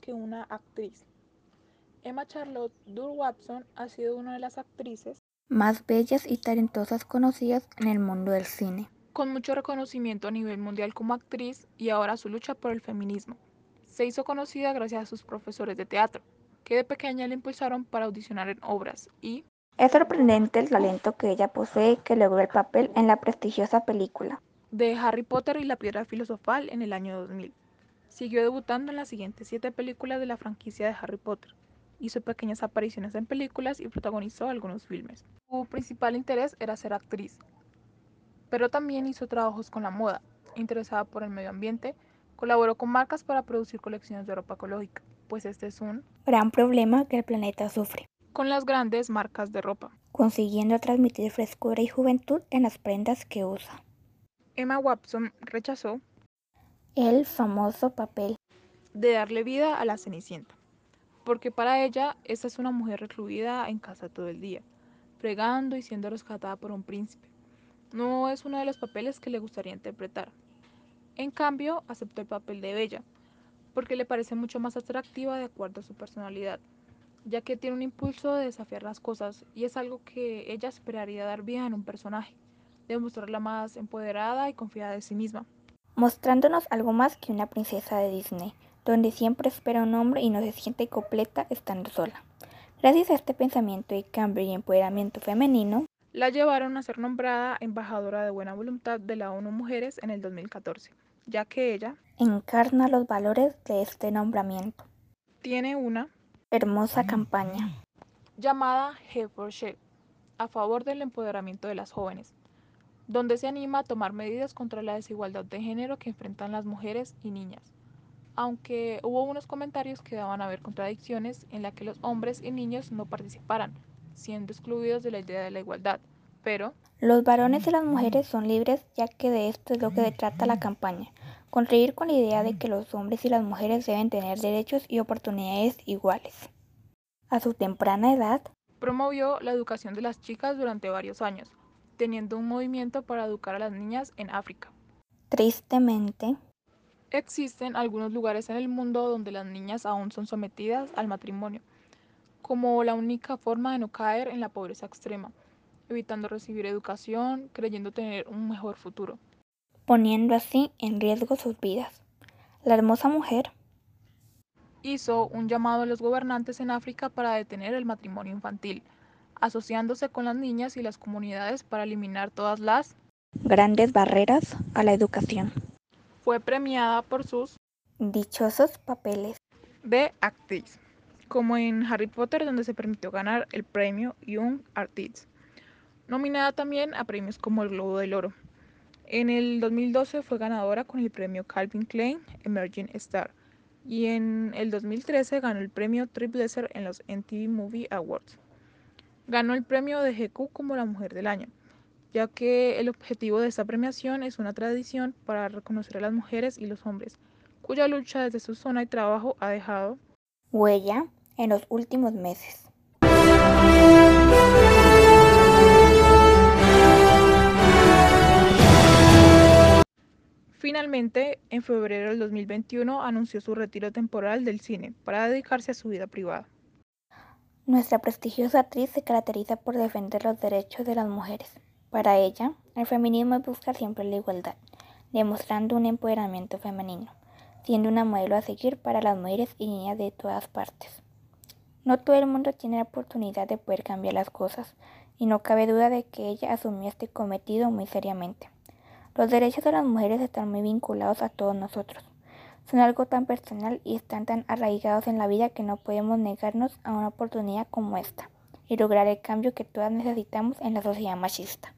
que una actriz. Emma Charlotte Dur Watson ha sido una de las actrices más bellas y talentosas conocidas en el mundo del cine. Con mucho reconocimiento a nivel mundial como actriz y ahora su lucha por el feminismo. Se hizo conocida gracias a sus profesores de teatro, que de pequeña le impulsaron para audicionar en obras y... Es sorprendente el talento que ella posee que logró el papel en la prestigiosa película de Harry Potter y la Piedra Filosofal en el año 2000. Siguió debutando en las siguientes siete películas de la franquicia de Harry Potter. Hizo pequeñas apariciones en películas y protagonizó algunos filmes. Su principal interés era ser actriz, pero también hizo trabajos con la moda. Interesada por el medio ambiente, colaboró con marcas para producir colecciones de ropa ecológica, pues este es un gran problema que el planeta sufre. Con las grandes marcas de ropa, consiguiendo transmitir frescura y juventud en las prendas que usa. Emma Watson rechazó el famoso papel de darle vida a la Cenicienta, porque para ella esta es una mujer recluida en casa todo el día, fregando y siendo rescatada por un príncipe. No es uno de los papeles que le gustaría interpretar. En cambio, aceptó el papel de Bella, porque le parece mucho más atractiva de acuerdo a su personalidad, ya que tiene un impulso de desafiar las cosas y es algo que ella esperaría dar vida en un personaje mostrarla más empoderada y confiada de sí misma. Mostrándonos algo más que una princesa de Disney, donde siempre espera un hombre y no se siente completa estando sola. Gracias a este pensamiento de cambio y empoderamiento femenino, la llevaron a ser nombrada embajadora de buena voluntad de la ONU Mujeres en el 2014, ya que ella encarna los valores de este nombramiento. Tiene una hermosa campaña llamada He for a favor del empoderamiento de las jóvenes, donde se anima a tomar medidas contra la desigualdad de género que enfrentan las mujeres y niñas. Aunque hubo unos comentarios que daban a ver contradicciones en la que los hombres y niños no participaran, siendo excluidos de la idea de la igualdad. Pero los varones y las mujeres son libres ya que de esto es lo que trata la campaña, contribuir con la idea de que los hombres y las mujeres deben tener derechos y oportunidades iguales. A su temprana edad, promovió la educación de las chicas durante varios años, teniendo un movimiento para educar a las niñas en África. Tristemente, existen algunos lugares en el mundo donde las niñas aún son sometidas al matrimonio, como la única forma de no caer en la pobreza extrema, evitando recibir educación, creyendo tener un mejor futuro. Poniendo así en riesgo sus vidas. La hermosa mujer hizo un llamado a los gobernantes en África para detener el matrimonio infantil, asociándose con las niñas y las comunidades para eliminar todas las grandes barreras a la educación. Fue premiada por sus dichosos papeles de actriz, como en Harry Potter donde se permitió ganar el premio Young Artist. Nominada también a premios como el Globo del Oro. En el 2012 fue ganadora con el premio Calvin Klein Emerging Star y en el 2013 ganó el premio Triple en los MTV Movie Awards. Ganó el premio de GQ como la Mujer del Año, ya que el objetivo de esta premiación es una tradición para reconocer a las mujeres y los hombres, cuya lucha desde su zona de trabajo ha dejado huella en los últimos meses. Finalmente, en febrero del 2021 anunció su retiro temporal del cine para dedicarse a su vida privada. Nuestra prestigiosa actriz se caracteriza por defender los derechos de las mujeres. Para ella, el feminismo es buscar siempre la igualdad, demostrando un empoderamiento femenino, siendo una modelo a seguir para las mujeres y niñas de todas partes. No todo el mundo tiene la oportunidad de poder cambiar las cosas, y no cabe duda de que ella asumió este cometido muy seriamente. Los derechos de las mujeres están muy vinculados a todos nosotros son algo tan personal y están tan arraigados en la vida que no podemos negarnos a una oportunidad como esta y lograr el cambio que todas necesitamos en la sociedad machista.